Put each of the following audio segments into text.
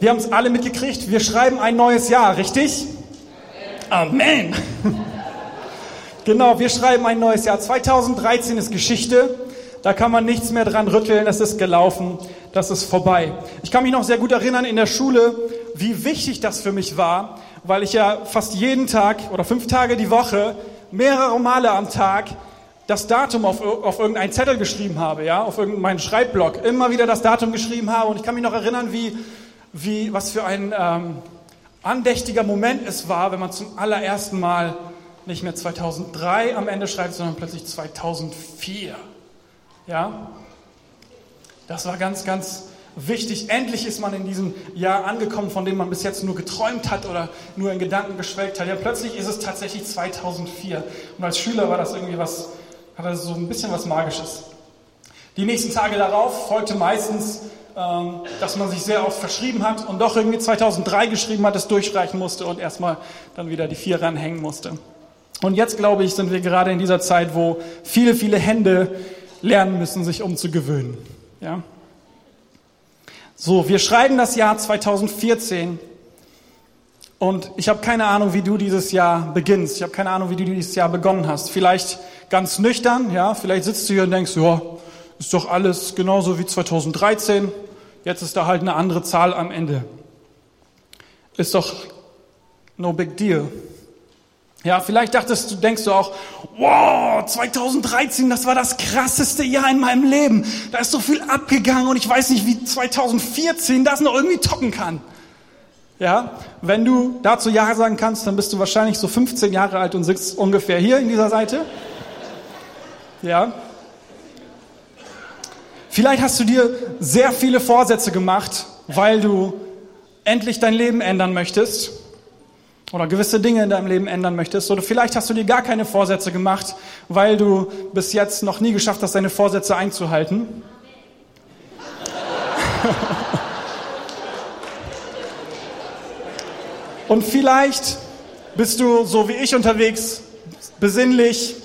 Wir haben es alle mitgekriegt, wir schreiben ein neues Jahr, richtig? Amen. genau, wir schreiben ein neues Jahr. 2013 ist Geschichte. Da kann man nichts mehr dran rütteln, es ist gelaufen, das ist vorbei. Ich kann mich noch sehr gut erinnern in der Schule, wie wichtig das für mich war, weil ich ja fast jeden Tag oder fünf Tage die Woche, mehrere Male am Tag das Datum auf, auf irgendeinen Zettel geschrieben habe, ja, auf irgendeinen Schreibblock, immer wieder das Datum geschrieben habe und ich kann mich noch erinnern, wie wie, was für ein ähm, andächtiger Moment es war, wenn man zum allerersten Mal nicht mehr 2003 am Ende schreibt, sondern plötzlich 2004. Ja? Das war ganz, ganz wichtig. Endlich ist man in diesem Jahr angekommen, von dem man bis jetzt nur geträumt hat oder nur in Gedanken geschwelgt hat. Ja, plötzlich ist es tatsächlich 2004. Und als Schüler war das irgendwie was, hatte so ein bisschen was Magisches. Die nächsten Tage darauf folgte meistens ähm, dass man sich sehr oft verschrieben hat und doch irgendwie 2003 geschrieben hat, es durchreichen musste und erstmal dann wieder die vier ranhängen musste. Und jetzt, glaube ich, sind wir gerade in dieser Zeit, wo viele, viele Hände lernen müssen, sich umzugewöhnen. Ja? So, wir schreiben das Jahr 2014 und ich habe keine Ahnung, wie du dieses Jahr beginnst. Ich habe keine Ahnung, wie du dieses Jahr begonnen hast. Vielleicht ganz nüchtern, ja, vielleicht sitzt du hier und denkst, ja, ist doch alles genauso wie 2013. Jetzt ist da halt eine andere Zahl am Ende. Ist doch no big deal. Ja, vielleicht dachtest du, denkst du auch, wow, 2013, das war das krasseste Jahr in meinem Leben. Da ist so viel abgegangen und ich weiß nicht, wie 2014 das noch irgendwie toppen kann. Ja, wenn du dazu Ja sagen kannst, dann bist du wahrscheinlich so 15 Jahre alt und sitzt ungefähr hier in dieser Seite. Ja, Vielleicht hast du dir sehr viele Vorsätze gemacht, weil du endlich dein Leben ändern möchtest oder gewisse Dinge in deinem Leben ändern möchtest. Oder vielleicht hast du dir gar keine Vorsätze gemacht, weil du bis jetzt noch nie geschafft hast, deine Vorsätze einzuhalten. Und vielleicht bist du so wie ich unterwegs, besinnlich,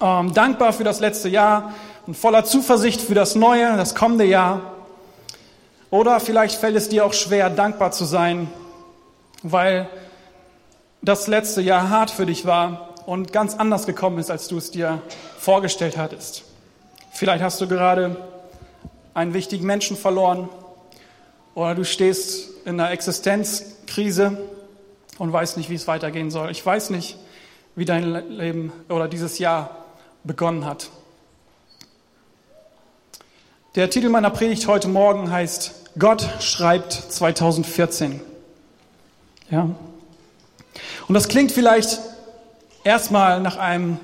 ähm, dankbar für das letzte Jahr, und voller Zuversicht für das neue, das kommende Jahr. Oder vielleicht fällt es dir auch schwer, dankbar zu sein, weil das letzte Jahr hart für dich war und ganz anders gekommen ist, als du es dir vorgestellt hattest. Vielleicht hast du gerade einen wichtigen Menschen verloren oder du stehst in einer Existenzkrise und weißt nicht, wie es weitergehen soll. Ich weiß nicht, wie dein Leben oder dieses Jahr begonnen hat. Der Titel meiner Predigt heute Morgen heißt Gott schreibt 2014. Ja. Und das klingt vielleicht erstmal nach einem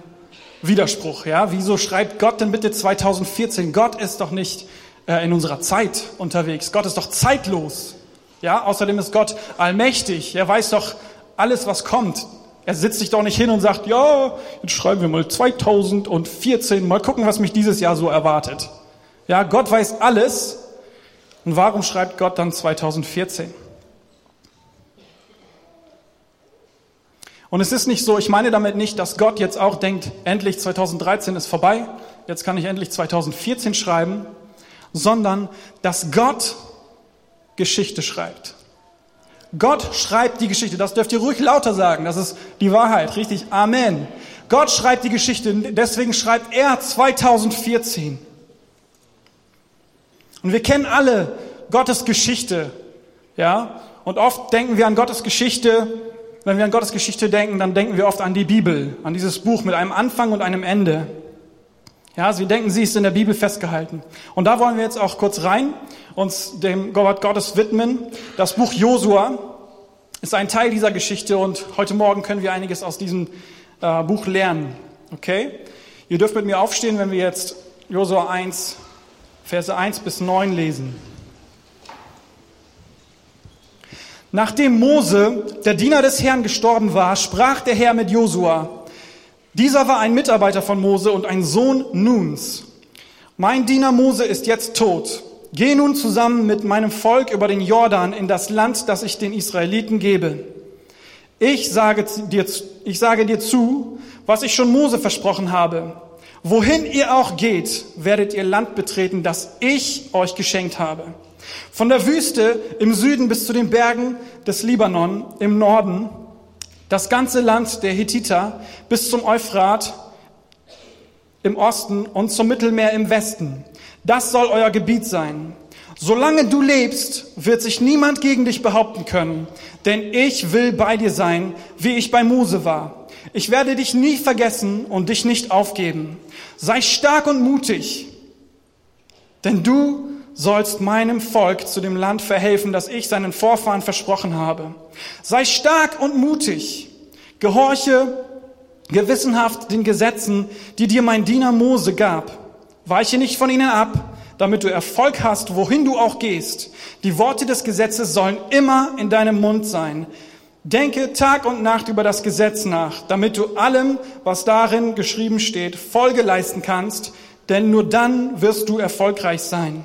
Widerspruch. Ja, wieso schreibt Gott denn bitte 2014? Gott ist doch nicht äh, in unserer Zeit unterwegs. Gott ist doch zeitlos. Ja, außerdem ist Gott allmächtig. Er weiß doch alles, was kommt. Er sitzt sich doch nicht hin und sagt, ja, jetzt schreiben wir mal 2014, mal gucken, was mich dieses Jahr so erwartet. Ja, Gott weiß alles. Und warum schreibt Gott dann 2014? Und es ist nicht so, ich meine damit nicht, dass Gott jetzt auch denkt, endlich 2013 ist vorbei, jetzt kann ich endlich 2014 schreiben, sondern dass Gott Geschichte schreibt. Gott schreibt die Geschichte. Das dürft ihr ruhig lauter sagen. Das ist die Wahrheit. Richtig. Amen. Gott schreibt die Geschichte. Deswegen schreibt er 2014. Und wir kennen alle Gottes Geschichte, ja? Und oft denken wir an Gottes Geschichte, wenn wir an Gottes Geschichte denken, dann denken wir oft an die Bibel, an dieses Buch mit einem Anfang und einem Ende. Ja, Sie denken, sie ist in der Bibel festgehalten. Und da wollen wir jetzt auch kurz rein, uns dem Wort Gottes widmen. Das Buch Josua ist ein Teil dieser Geschichte und heute Morgen können wir einiges aus diesem äh, Buch lernen. Okay? Ihr dürft mit mir aufstehen, wenn wir jetzt Josua 1 Verse 1 bis 9 lesen. Nachdem Mose, der Diener des Herrn, gestorben war, sprach der Herr mit Josua. Dieser war ein Mitarbeiter von Mose und ein Sohn Nuns. Mein Diener Mose ist jetzt tot. Geh nun zusammen mit meinem Volk über den Jordan in das Land, das ich den Israeliten gebe. Ich sage dir, ich sage dir zu, was ich schon Mose versprochen habe. Wohin ihr auch geht, werdet ihr Land betreten, das ich euch geschenkt habe. Von der Wüste im Süden bis zu den Bergen des Libanon im Norden, das ganze Land der Hethiter bis zum Euphrat im Osten und zum Mittelmeer im Westen. Das soll euer Gebiet sein. Solange du lebst, wird sich niemand gegen dich behaupten können, denn ich will bei dir sein, wie ich bei Mose war. Ich werde dich nie vergessen und dich nicht aufgeben. Sei stark und mutig, denn du sollst meinem Volk zu dem Land verhelfen, das ich seinen Vorfahren versprochen habe. Sei stark und mutig, gehorche gewissenhaft den Gesetzen, die dir mein Diener Mose gab. Weiche nicht von ihnen ab, damit du Erfolg hast, wohin du auch gehst. Die Worte des Gesetzes sollen immer in deinem Mund sein. Denke Tag und Nacht über das Gesetz nach, damit du allem, was darin geschrieben steht, Folge leisten kannst, denn nur dann wirst du erfolgreich sein.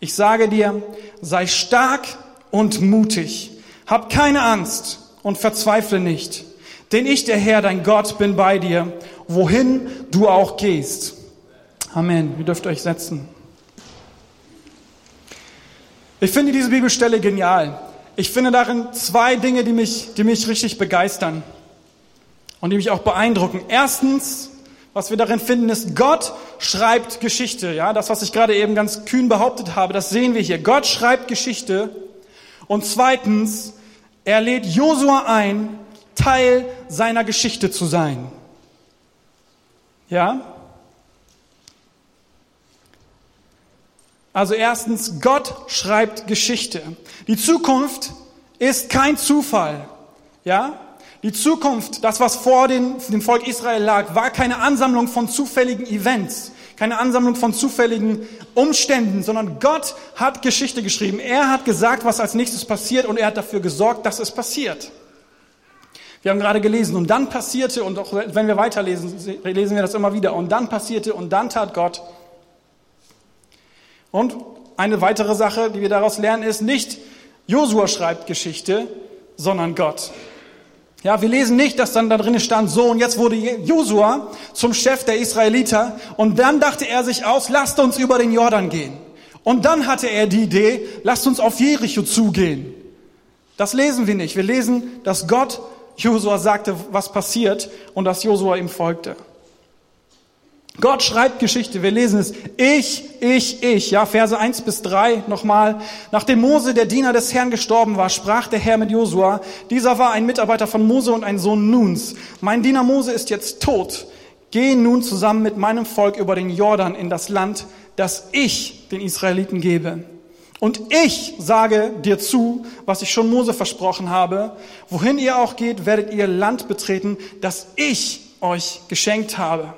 Ich sage dir, sei stark und mutig. Hab keine Angst und verzweifle nicht, denn ich, der Herr, dein Gott, bin bei dir, wohin du auch gehst. Amen. Ihr dürft euch setzen. Ich finde diese Bibelstelle genial. Ich finde darin zwei Dinge, die mich, die mich richtig begeistern und die mich auch beeindrucken. Erstens, was wir darin finden, ist, Gott schreibt Geschichte. Ja, das, was ich gerade eben ganz kühn behauptet habe, das sehen wir hier. Gott schreibt Geschichte. Und zweitens, er lädt Josua ein, Teil seiner Geschichte zu sein. Ja? Also erstens, Gott schreibt Geschichte. Die Zukunft ist kein Zufall. Ja? Die Zukunft, das, was vor den, dem Volk Israel lag, war keine Ansammlung von zufälligen Events, keine Ansammlung von zufälligen Umständen, sondern Gott hat Geschichte geschrieben. Er hat gesagt, was als nächstes passiert und er hat dafür gesorgt, dass es passiert. Wir haben gerade gelesen und dann passierte, und auch wenn wir weiterlesen, lesen wir das immer wieder, und dann passierte und dann tat Gott und eine weitere Sache, die wir daraus lernen, ist nicht Josua schreibt Geschichte, sondern Gott. Ja, wir lesen nicht, dass dann da drinnen stand, so und jetzt wurde Josua zum Chef der Israeliter und dann dachte er sich aus, lasst uns über den Jordan gehen. Und dann hatte er die Idee, lasst uns auf Jericho zugehen. Das lesen wir nicht. Wir lesen, dass Gott Josua sagte, was passiert und dass Josua ihm folgte. Gott schreibt Geschichte. Wir lesen es. Ich, ich, ich. Ja, Verse 1 bis 3 nochmal. Nachdem Mose, der Diener des Herrn, gestorben war, sprach der Herr mit Josua. Dieser war ein Mitarbeiter von Mose und ein Sohn Nuns. Mein Diener Mose ist jetzt tot. Geh nun zusammen mit meinem Volk über den Jordan in das Land, das ich den Israeliten gebe. Und ich sage dir zu, was ich schon Mose versprochen habe. Wohin ihr auch geht, werdet ihr Land betreten, das ich euch geschenkt habe.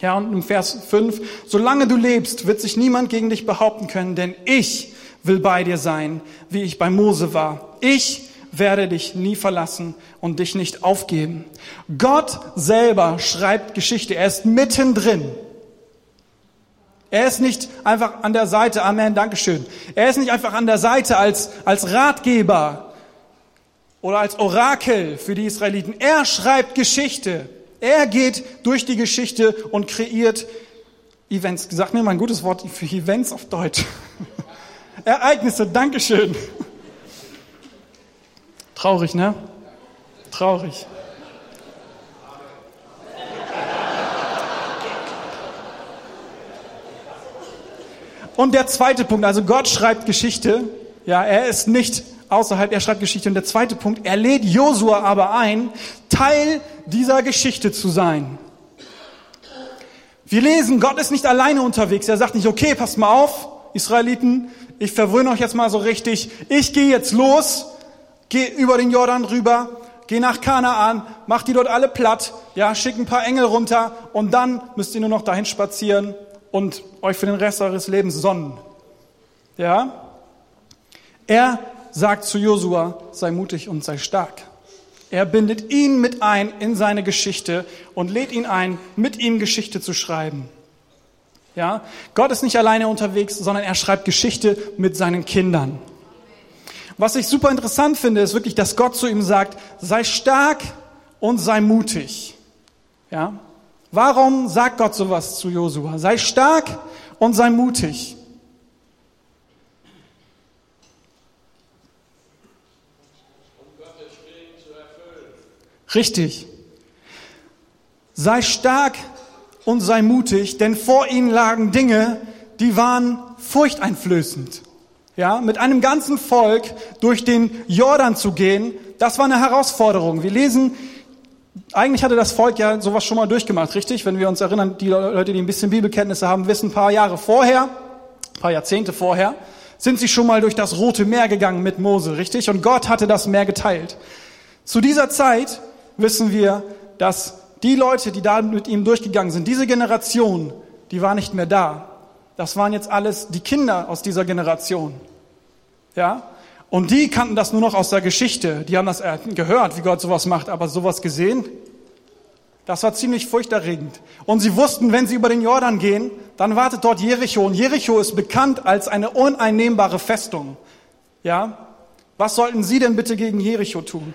Ja, und im Vers 5, solange du lebst, wird sich niemand gegen dich behaupten können, denn ich will bei dir sein, wie ich bei Mose war. Ich werde dich nie verlassen und dich nicht aufgeben. Gott selber schreibt Geschichte. Er ist mittendrin. Er ist nicht einfach an der Seite, Amen, Dankeschön. Er ist nicht einfach an der Seite als, als Ratgeber oder als Orakel für die Israeliten. Er schreibt Geschichte. Er geht durch die Geschichte und kreiert Events. Sag mir mal ein gutes Wort für Events auf Deutsch. Ereignisse, Dankeschön. Traurig, ne? Traurig. Und der zweite Punkt, also Gott schreibt Geschichte. Ja, er ist nicht außerhalb, er schreibt Geschichte. Und der zweite Punkt, er lädt Josua aber ein, Teil dieser Geschichte zu sein. Wir lesen, Gott ist nicht alleine unterwegs. Er sagt nicht, okay, passt mal auf, Israeliten, ich verwöhne euch jetzt mal so richtig. Ich gehe jetzt los, gehe über den Jordan rüber, gehe nach Kanaan, mach die dort alle platt, ja, schick ein paar Engel runter und dann müsst ihr nur noch dahin spazieren und euch für den Rest eures Lebens sonnen. Ja? Er sagt zu Josua, sei mutig und sei stark. Er bindet ihn mit ein in seine Geschichte und lädt ihn ein, mit ihm Geschichte zu schreiben. Ja? Gott ist nicht alleine unterwegs, sondern er schreibt Geschichte mit seinen Kindern. Was ich super interessant finde, ist wirklich, dass Gott zu ihm sagt, sei stark und sei mutig. Ja? Warum sagt Gott sowas zu Josua? Sei stark und sei mutig. Richtig. Sei stark und sei mutig, denn vor ihnen lagen Dinge, die waren furchteinflößend. Ja, mit einem ganzen Volk durch den Jordan zu gehen, das war eine Herausforderung. Wir lesen, eigentlich hatte das Volk ja sowas schon mal durchgemacht, richtig? Wenn wir uns erinnern, die Leute, die ein bisschen Bibelkenntnisse haben, wissen, ein paar Jahre vorher, ein paar Jahrzehnte vorher, sind sie schon mal durch das Rote Meer gegangen mit Mose, richtig? Und Gott hatte das Meer geteilt. Zu dieser Zeit wissen wir, dass die Leute, die da mit ihm durchgegangen sind, diese Generation, die war nicht mehr da. Das waren jetzt alles die Kinder aus dieser Generation. Ja? Und die kannten das nur noch aus der Geschichte. Die haben das gehört, wie Gott sowas macht, aber sowas gesehen, das war ziemlich furchterregend. Und sie wussten, wenn sie über den Jordan gehen, dann wartet dort Jericho. Und Jericho ist bekannt als eine uneinnehmbare Festung. Ja? Was sollten sie denn bitte gegen Jericho tun?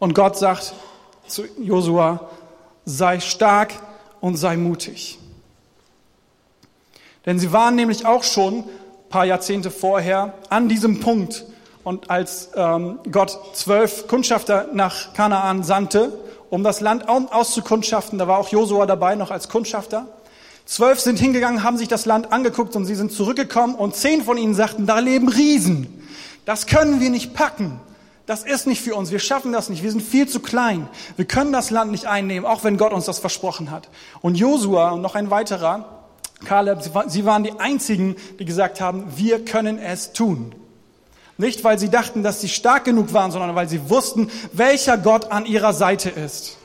Und Gott sagt zu Josua, sei stark und sei mutig. Denn sie waren nämlich auch schon paar Jahrzehnte vorher an diesem Punkt. Und als ähm, Gott zwölf Kundschafter nach Kanaan sandte, um das Land auszukundschaften, da war auch Josua dabei noch als Kundschafter. Zwölf sind hingegangen, haben sich das Land angeguckt und sie sind zurückgekommen und zehn von ihnen sagten, da leben Riesen. Das können wir nicht packen. Das ist nicht für uns. Wir schaffen das nicht. Wir sind viel zu klein. Wir können das Land nicht einnehmen, auch wenn Gott uns das versprochen hat. Und Josua und noch ein weiterer, Kaleb, sie waren die einzigen, die gesagt haben, wir können es tun. Nicht, weil sie dachten, dass sie stark genug waren, sondern weil sie wussten, welcher Gott an ihrer Seite ist.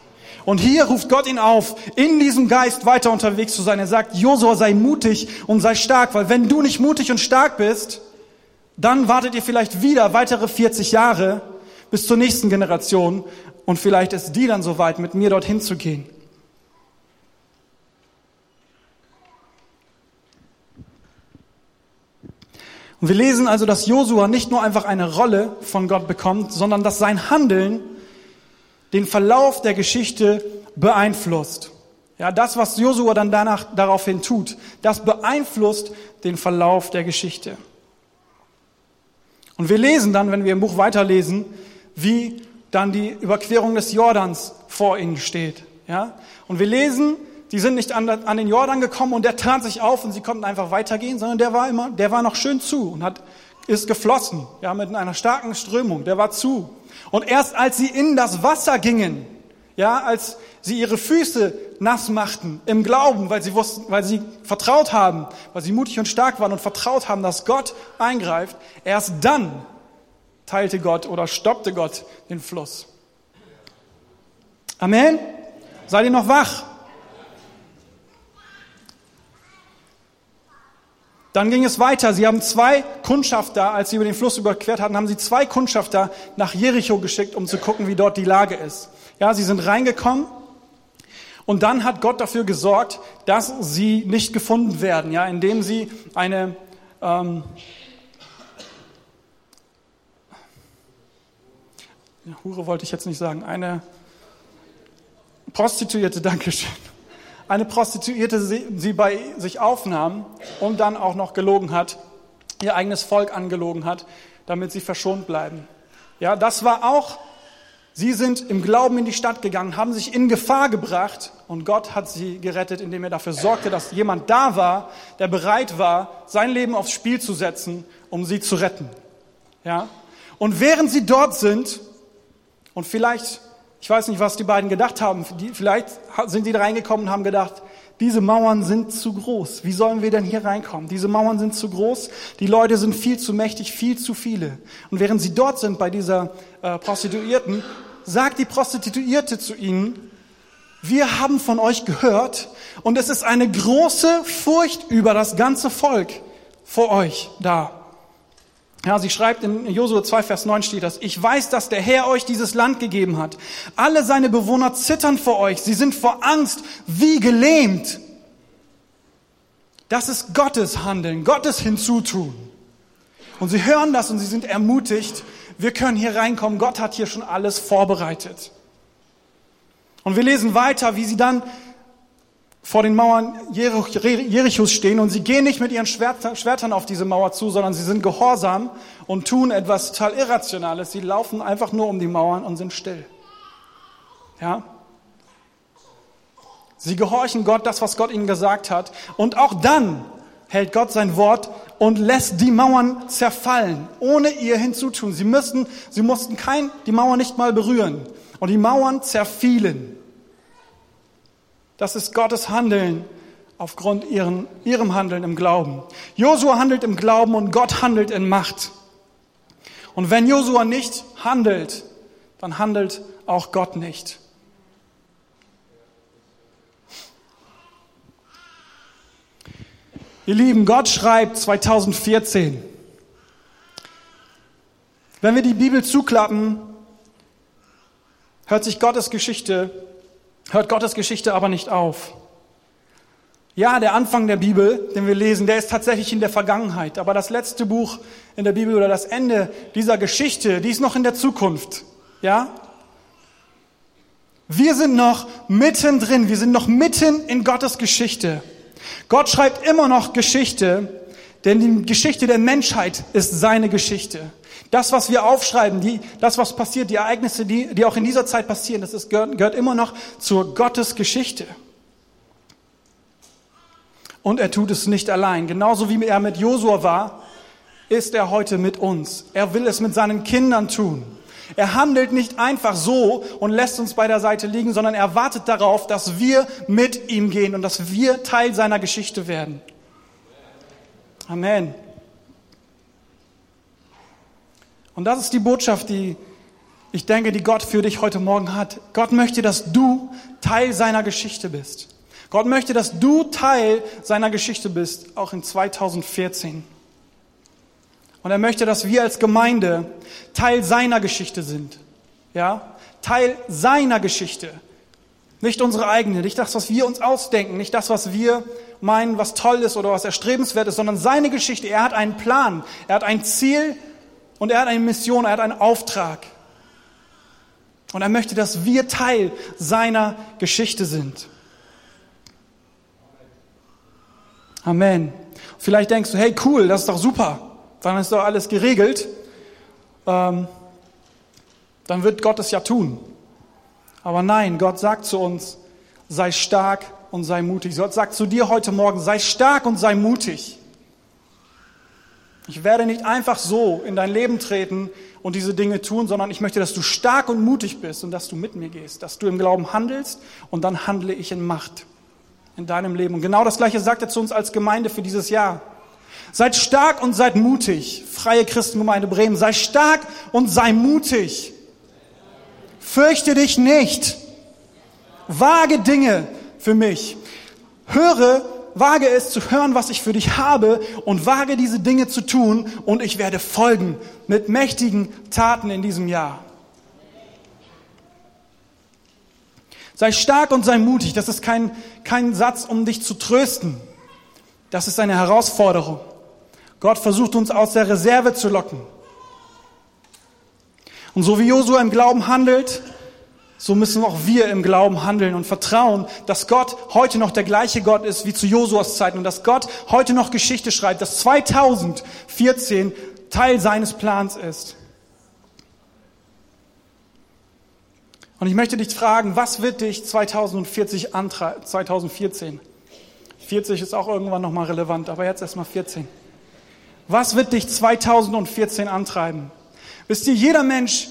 Und hier ruft Gott ihn auf, in diesem Geist weiter unterwegs zu sein. Er sagt, Josua, sei mutig und sei stark, weil wenn du nicht mutig und stark bist, dann wartet ihr vielleicht wieder weitere 40 Jahre bis zur nächsten Generation und vielleicht ist die dann soweit, mit mir dorthin zu gehen. Und wir lesen also, dass Josua nicht nur einfach eine Rolle von Gott bekommt, sondern dass sein Handeln den Verlauf der Geschichte beeinflusst. Ja, das, was Josua dann danach daraufhin tut, das beeinflusst den Verlauf der Geschichte. Und wir lesen dann, wenn wir im Buch weiterlesen, wie dann die Überquerung des Jordans vor ihnen steht. Ja? Und wir lesen, die sind nicht an, den Jordan gekommen und der tat sich auf und sie konnten einfach weitergehen, sondern der war immer, der war noch schön zu und hat, ist geflossen, ja, mit einer starken Strömung, der war zu. Und erst als sie in das Wasser gingen, ja, als sie ihre Füße nass machten im Glauben, weil sie wussten, weil sie vertraut haben, weil sie mutig und stark waren und vertraut haben, dass Gott eingreift, erst dann teilte Gott oder stoppte Gott den Fluss. Amen. Seid ihr noch wach? Dann ging es weiter. Sie haben zwei Kundschafter, als sie über den Fluss überquert hatten, haben sie zwei Kundschafter nach Jericho geschickt, um zu gucken, wie dort die Lage ist. Ja, sie sind reingekommen und dann hat Gott dafür gesorgt, dass sie nicht gefunden werden, ja, indem sie eine ähm, Hure wollte ich jetzt nicht sagen, eine Prostituierte, Dankeschön eine Prostituierte sie bei sich aufnahm und dann auch noch gelogen hat, ihr eigenes Volk angelogen hat, damit sie verschont bleiben. Ja, das war auch, sie sind im Glauben in die Stadt gegangen, haben sich in Gefahr gebracht und Gott hat sie gerettet, indem er dafür sorgte, dass jemand da war, der bereit war, sein Leben aufs Spiel zu setzen, um sie zu retten. Ja? Und während sie dort sind und vielleicht ich weiß nicht, was die beiden gedacht haben. vielleicht sind die da reingekommen und haben gedacht, diese Mauern sind zu groß. Wie sollen wir denn hier reinkommen? Diese Mauern sind zu groß. Die Leute sind viel zu mächtig, viel zu viele. Und während sie dort sind bei dieser äh, Prostituierten, sagt die Prostituierte zu ihnen, wir haben von euch gehört und es ist eine große Furcht über das ganze Volk vor euch da. Ja, sie schreibt in Josua 2, Vers 9 steht das, ich weiß, dass der Herr euch dieses Land gegeben hat. Alle seine Bewohner zittern vor euch. Sie sind vor Angst wie gelähmt. Das ist Gottes Handeln, Gottes Hinzutun. Und sie hören das und sie sind ermutigt. Wir können hier reinkommen. Gott hat hier schon alles vorbereitet. Und wir lesen weiter, wie sie dann vor den Mauern Jerichos stehen und sie gehen nicht mit ihren Schwertern auf diese Mauer zu, sondern sie sind gehorsam und tun etwas total Irrationales. Sie laufen einfach nur um die Mauern und sind still. Ja? Sie gehorchen Gott, das, was Gott ihnen gesagt hat. Und auch dann hält Gott sein Wort und lässt die Mauern zerfallen, ohne ihr hinzutun. Sie müssten, sie mussten kein, die Mauer nicht mal berühren. Und die Mauern zerfielen. Das ist Gottes Handeln aufgrund ihren, ihrem Handeln im Glauben. Josua handelt im Glauben und Gott handelt in Macht. Und wenn Josua nicht handelt, dann handelt auch Gott nicht. Ihr Lieben, Gott schreibt 2014. Wenn wir die Bibel zuklappen, hört sich Gottes Geschichte, hört Gottes Geschichte aber nicht auf. Ja, der Anfang der Bibel, den wir lesen, der ist tatsächlich in der Vergangenheit. Aber das letzte Buch in der Bibel oder das Ende dieser Geschichte, die ist noch in der Zukunft. Ja? Wir sind noch mittendrin. Wir sind noch mitten in Gottes Geschichte. Gott schreibt immer noch Geschichte, denn die Geschichte der Menschheit ist seine Geschichte. Das, was wir aufschreiben, die, das, was passiert, die Ereignisse, die, die auch in dieser Zeit passieren, das ist, gehört, gehört immer noch zur Gottes Geschichte. Und er tut es nicht allein. Genauso wie er mit Josua war, ist er heute mit uns. Er will es mit seinen Kindern tun. Er handelt nicht einfach so und lässt uns bei der Seite liegen, sondern er wartet darauf, dass wir mit ihm gehen und dass wir Teil seiner Geschichte werden. Amen. Und das ist die Botschaft, die ich denke, die Gott für dich heute Morgen hat. Gott möchte, dass du Teil seiner Geschichte bist. Gott möchte, dass du Teil seiner Geschichte bist, auch in 2014. Und er möchte, dass wir als Gemeinde Teil seiner Geschichte sind. Ja? Teil seiner Geschichte. Nicht unsere eigene, nicht das, was wir uns ausdenken, nicht das, was wir meinen, was toll ist oder was erstrebenswert ist, sondern seine Geschichte. Er hat einen Plan, er hat ein Ziel und er hat eine Mission, er hat einen Auftrag. Und er möchte, dass wir Teil seiner Geschichte sind. Amen. Vielleicht denkst du, hey cool, das ist doch super. Dann ist doch alles geregelt. Ähm, dann wird Gott es ja tun. Aber nein, Gott sagt zu uns, sei stark und sei mutig. Gott sagt zu dir heute Morgen, sei stark und sei mutig. Ich werde nicht einfach so in dein Leben treten und diese Dinge tun, sondern ich möchte, dass du stark und mutig bist und dass du mit mir gehst, dass du im Glauben handelst und dann handle ich in Macht in deinem Leben. Und genau das Gleiche sagt er zu uns als Gemeinde für dieses Jahr. Seid stark und seid mutig. Freie Christengemeinde Bremen. Sei stark und sei mutig. Fürchte dich nicht. Wage Dinge für mich. Höre, wage es zu hören, was ich für dich habe und wage diese Dinge zu tun und ich werde folgen mit mächtigen Taten in diesem Jahr. Sei stark und sei mutig. Das ist kein, kein Satz, um dich zu trösten. Das ist eine Herausforderung. Gott versucht uns aus der Reserve zu locken. Und so wie Josua im Glauben handelt, so müssen auch wir im Glauben handeln und vertrauen, dass Gott heute noch der gleiche Gott ist wie zu Josuas Zeiten und dass Gott heute noch Geschichte schreibt, dass 2014 Teil seines Plans ist. Und ich möchte dich fragen, was wird dich 2040 antreiben, 2014? 40 ist auch irgendwann nochmal relevant, aber jetzt erstmal 14. Was wird dich 2014 antreiben? Wisst ihr, jeder Mensch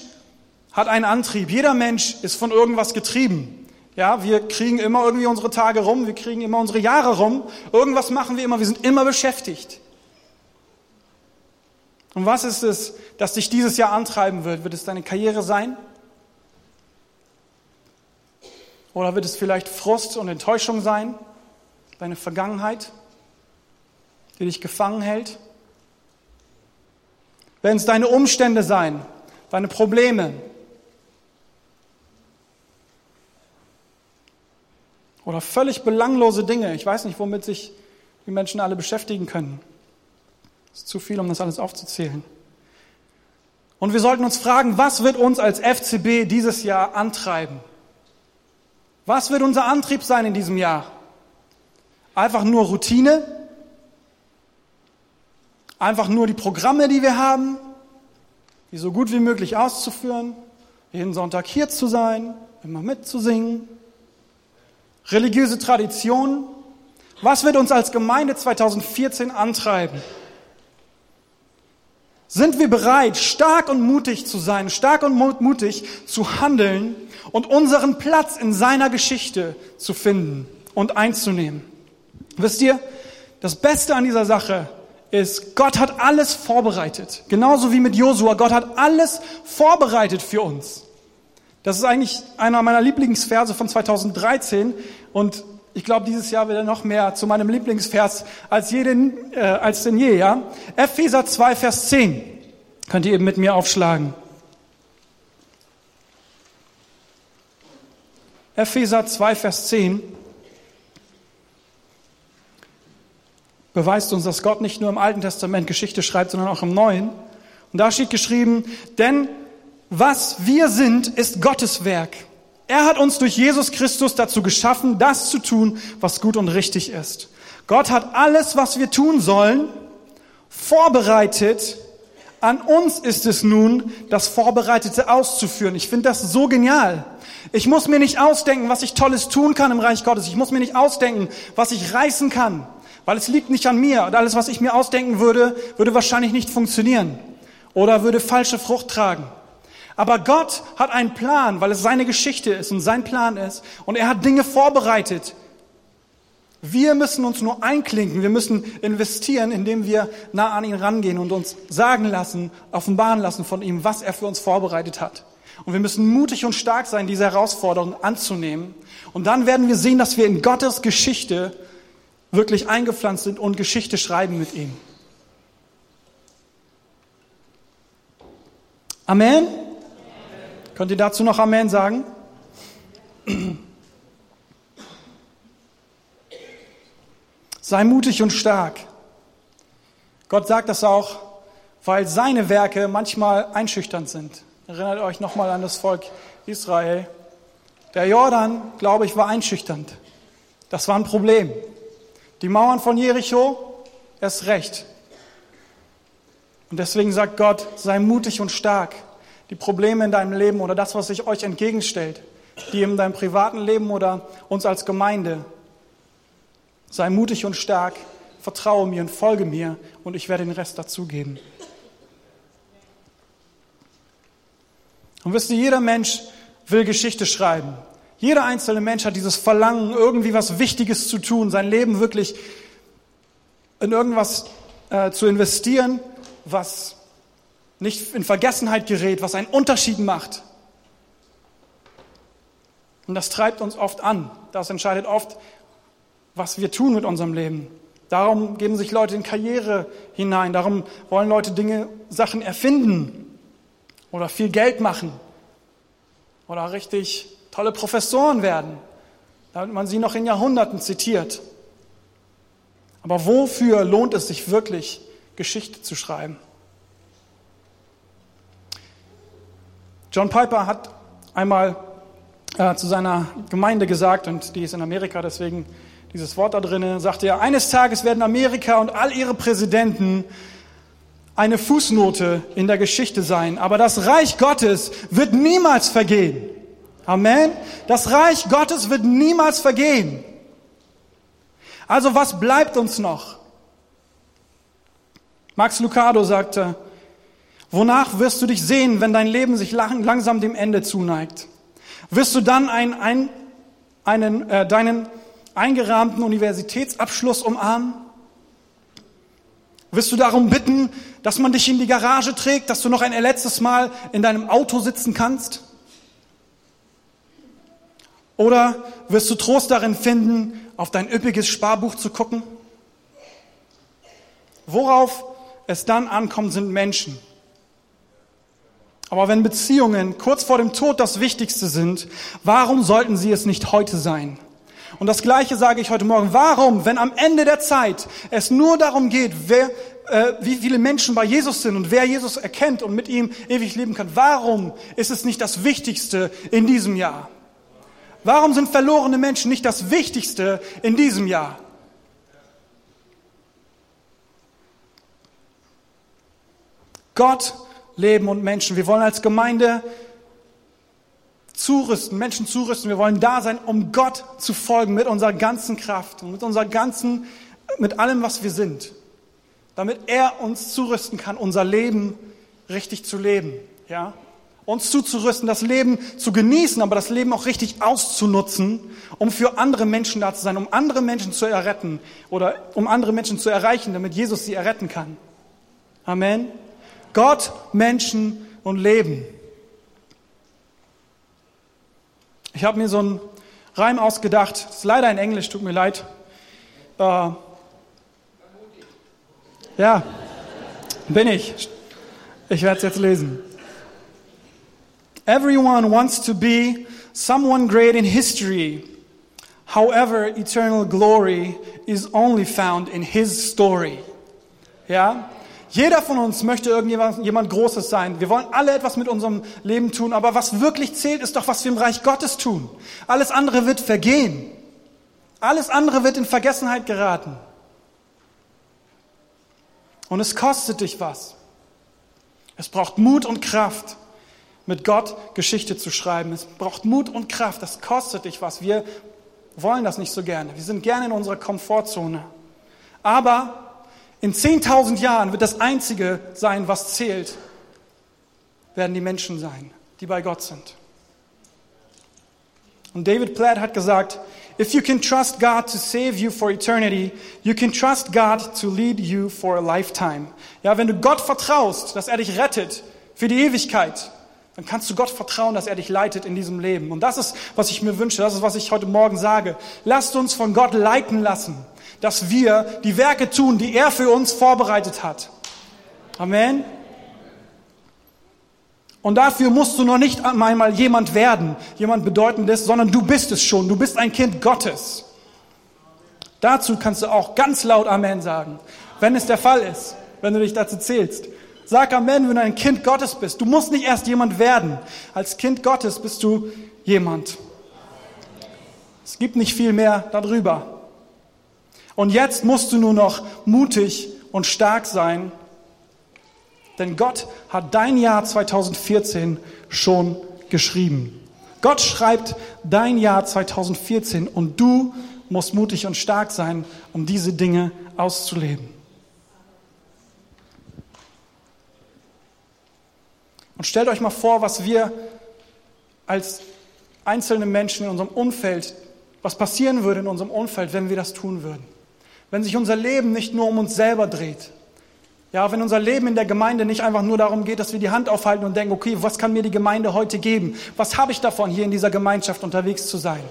hat einen Antrieb. Jeder Mensch ist von irgendwas getrieben. Ja, wir kriegen immer irgendwie unsere Tage rum, wir kriegen immer unsere Jahre rum. Irgendwas machen wir immer, wir sind immer beschäftigt. Und was ist es, das dich dieses Jahr antreiben wird? Wird es deine Karriere sein? Oder wird es vielleicht Frust und Enttäuschung sein? Deine Vergangenheit, die dich gefangen hält? Werden es deine Umstände sein, deine Probleme? Oder völlig belanglose Dinge. Ich weiß nicht, womit sich die Menschen alle beschäftigen können. Es ist zu viel, um das alles aufzuzählen. Und wir sollten uns fragen, was wird uns als FCB dieses Jahr antreiben? Was wird unser Antrieb sein in diesem Jahr? Einfach nur Routine? Einfach nur die Programme, die wir haben, die so gut wie möglich auszuführen? Jeden Sonntag hier zu sein, immer mitzusingen, religiöse Traditionen. Was wird uns als Gemeinde 2014 antreiben? Sind wir bereit, stark und mutig zu sein, stark und mutig zu handeln und unseren Platz in seiner Geschichte zu finden und einzunehmen? Wisst ihr, das Beste an dieser Sache ist, Gott hat alles vorbereitet. Genauso wie mit Josua. Gott hat alles vorbereitet für uns. Das ist eigentlich einer meiner Lieblingsverse von 2013 und ich glaube, dieses Jahr wird er noch mehr zu meinem Lieblingsvers als, jeden, äh, als denn je. Ja? Epheser 2, Vers 10. Könnt ihr eben mit mir aufschlagen. Epheser 2, Vers 10 beweist uns, dass Gott nicht nur im Alten Testament Geschichte schreibt, sondern auch im Neuen. Und da steht geschrieben, denn was wir sind, ist Gottes Werk. Er hat uns durch Jesus Christus dazu geschaffen, das zu tun, was gut und richtig ist. Gott hat alles, was wir tun sollen, vorbereitet. An uns ist es nun, das Vorbereitete auszuführen. Ich finde das so genial. Ich muss mir nicht ausdenken, was ich Tolles tun kann im Reich Gottes. Ich muss mir nicht ausdenken, was ich reißen kann, weil es liegt nicht an mir. Und alles, was ich mir ausdenken würde, würde wahrscheinlich nicht funktionieren oder würde falsche Frucht tragen. Aber Gott hat einen Plan, weil es seine Geschichte ist und sein Plan ist. Und er hat Dinge vorbereitet. Wir müssen uns nur einklinken, wir müssen investieren, indem wir nah an ihn rangehen und uns sagen lassen, offenbaren lassen von ihm, was er für uns vorbereitet hat. Und wir müssen mutig und stark sein, diese Herausforderung anzunehmen. Und dann werden wir sehen, dass wir in Gottes Geschichte wirklich eingepflanzt sind und Geschichte schreiben mit ihm. Amen. Könnt ihr dazu noch Amen sagen? Sei mutig und stark. Gott sagt das auch, weil seine Werke manchmal einschüchternd sind. Erinnert euch nochmal an das Volk Israel. Der Jordan, glaube ich, war einschüchternd. Das war ein Problem. Die Mauern von Jericho, erst recht. Und deswegen sagt Gott, sei mutig und stark die Probleme in deinem Leben oder das, was sich euch entgegenstellt, die in deinem privaten Leben oder uns als Gemeinde. Sei mutig und stark, vertraue mir und folge mir und ich werde den Rest dazugeben. Und wisst ihr, jeder Mensch will Geschichte schreiben. Jeder einzelne Mensch hat dieses Verlangen, irgendwie was Wichtiges zu tun, sein Leben wirklich in irgendwas äh, zu investieren, was nicht in Vergessenheit gerät, was einen Unterschied macht. Und das treibt uns oft an. Das entscheidet oft, was wir tun mit unserem Leben. Darum geben sich Leute in Karriere hinein. Darum wollen Leute Dinge, Sachen erfinden oder viel Geld machen oder richtig tolle Professoren werden, damit man sie noch in Jahrhunderten zitiert. Aber wofür lohnt es sich wirklich, Geschichte zu schreiben? John Piper hat einmal äh, zu seiner Gemeinde gesagt, und die ist in Amerika, deswegen dieses Wort da drin, sagte er, eines Tages werden Amerika und all ihre Präsidenten eine Fußnote in der Geschichte sein, aber das Reich Gottes wird niemals vergehen. Amen. Das Reich Gottes wird niemals vergehen. Also was bleibt uns noch? Max Lucado sagte, Wonach wirst du dich sehen, wenn dein Leben sich langsam dem Ende zuneigt? Wirst du dann ein, ein, einen, äh, deinen eingerahmten Universitätsabschluss umarmen? Wirst du darum bitten, dass man dich in die Garage trägt, dass du noch ein letztes Mal in deinem Auto sitzen kannst? Oder wirst du Trost darin finden, auf dein üppiges Sparbuch zu gucken? Worauf es dann ankommt, sind Menschen. Aber wenn Beziehungen kurz vor dem Tod das Wichtigste sind, warum sollten sie es nicht heute sein? Und das Gleiche sage ich heute Morgen. Warum, wenn am Ende der Zeit es nur darum geht, wer, äh, wie viele Menschen bei Jesus sind und wer Jesus erkennt und mit ihm ewig leben kann, warum ist es nicht das Wichtigste in diesem Jahr? Warum sind verlorene Menschen nicht das Wichtigste in diesem Jahr? Gott Leben und Menschen. Wir wollen als Gemeinde zurüsten, Menschen zurüsten. Wir wollen da sein, um Gott zu folgen mit unserer ganzen Kraft und mit unserer ganzen, mit allem, was wir sind. Damit er uns zurüsten kann, unser Leben richtig zu leben. Ja? Uns zuzurüsten, das Leben zu genießen, aber das Leben auch richtig auszunutzen, um für andere Menschen da zu sein, um andere Menschen zu erretten oder um andere Menschen zu erreichen, damit Jesus sie erretten kann. Amen. Gott, Menschen und Leben. Ich habe mir so einen Reim ausgedacht. Das ist leider in Englisch, tut mir leid. Äh, ja, bin ich. Ich werde es jetzt lesen. Everyone wants to be someone great in history. However, eternal glory is only found in his story. Ja? Jeder von uns möchte irgendjemand jemand Großes sein. Wir wollen alle etwas mit unserem Leben tun, aber was wirklich zählt, ist doch, was wir im Reich Gottes tun. Alles andere wird vergehen. Alles andere wird in Vergessenheit geraten. Und es kostet dich was. Es braucht Mut und Kraft, mit Gott Geschichte zu schreiben. Es braucht Mut und Kraft. Das kostet dich was. Wir wollen das nicht so gerne. Wir sind gerne in unserer Komfortzone. Aber in 10.000 Jahren wird das Einzige sein, was zählt, werden die Menschen sein, die bei Gott sind. Und David Platt hat gesagt, if you can trust God to save you for eternity, you can trust God to lead you for a lifetime. Ja, wenn du Gott vertraust, dass er dich rettet für die Ewigkeit, dann kannst du Gott vertrauen, dass er dich leitet in diesem Leben. Und das ist, was ich mir wünsche, das ist, was ich heute Morgen sage. Lasst uns von Gott leiten lassen dass wir die Werke tun, die er für uns vorbereitet hat. Amen. Und dafür musst du noch nicht einmal jemand werden, jemand Bedeutendes, sondern du bist es schon. Du bist ein Kind Gottes. Dazu kannst du auch ganz laut Amen sagen, wenn es der Fall ist, wenn du dich dazu zählst. Sag Amen, wenn du ein Kind Gottes bist. Du musst nicht erst jemand werden. Als Kind Gottes bist du jemand. Es gibt nicht viel mehr darüber. Und jetzt musst du nur noch mutig und stark sein, denn Gott hat dein Jahr 2014 schon geschrieben. Gott schreibt dein Jahr 2014 und du musst mutig und stark sein, um diese Dinge auszuleben. Und stellt euch mal vor, was wir als einzelne Menschen in unserem Umfeld, was passieren würde in unserem Umfeld, wenn wir das tun würden wenn sich unser Leben nicht nur um uns selber dreht. Ja, wenn unser Leben in der Gemeinde nicht einfach nur darum geht, dass wir die Hand aufhalten und denken, okay, was kann mir die Gemeinde heute geben? Was habe ich davon, hier in dieser Gemeinschaft unterwegs zu sein?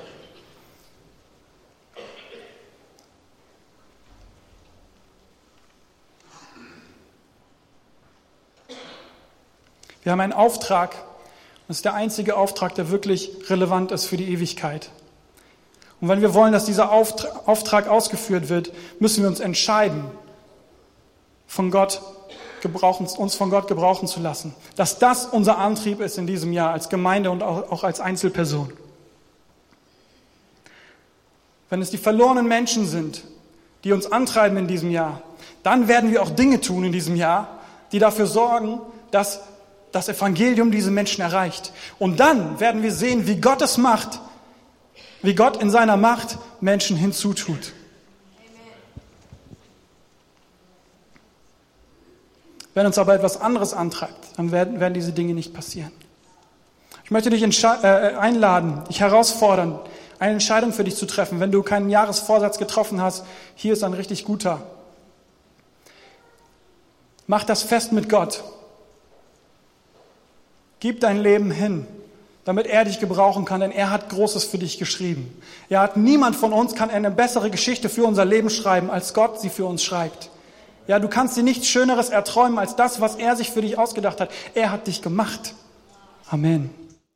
Wir haben einen Auftrag. Das ist der einzige Auftrag, der wirklich relevant ist für die Ewigkeit. Und wenn wir wollen, dass dieser Auftrag ausgeführt wird, müssen wir uns entscheiden, von Gott gebrauchen, uns von Gott gebrauchen zu lassen. Dass das unser Antrieb ist in diesem Jahr als Gemeinde und auch als Einzelperson. Wenn es die verlorenen Menschen sind, die uns antreiben in diesem Jahr, dann werden wir auch Dinge tun in diesem Jahr, die dafür sorgen, dass das Evangelium diese Menschen erreicht. Und dann werden wir sehen, wie Gott es macht, wie Gott in seiner Macht Menschen hinzutut. Wenn uns aber etwas anderes antreibt, dann werden, werden diese Dinge nicht passieren. Ich möchte dich äh, einladen, dich herausfordern, eine Entscheidung für dich zu treffen. Wenn du keinen Jahresvorsatz getroffen hast, hier ist ein richtig guter. Mach das fest mit Gott. Gib dein Leben hin damit er dich gebrauchen kann, denn er hat Großes für dich geschrieben. Er hat niemand von uns kann eine bessere Geschichte für unser Leben schreiben, als Gott sie für uns schreibt. Ja, du kannst dir nichts Schöneres erträumen als das, was er sich für dich ausgedacht hat. Er hat dich gemacht. Amen.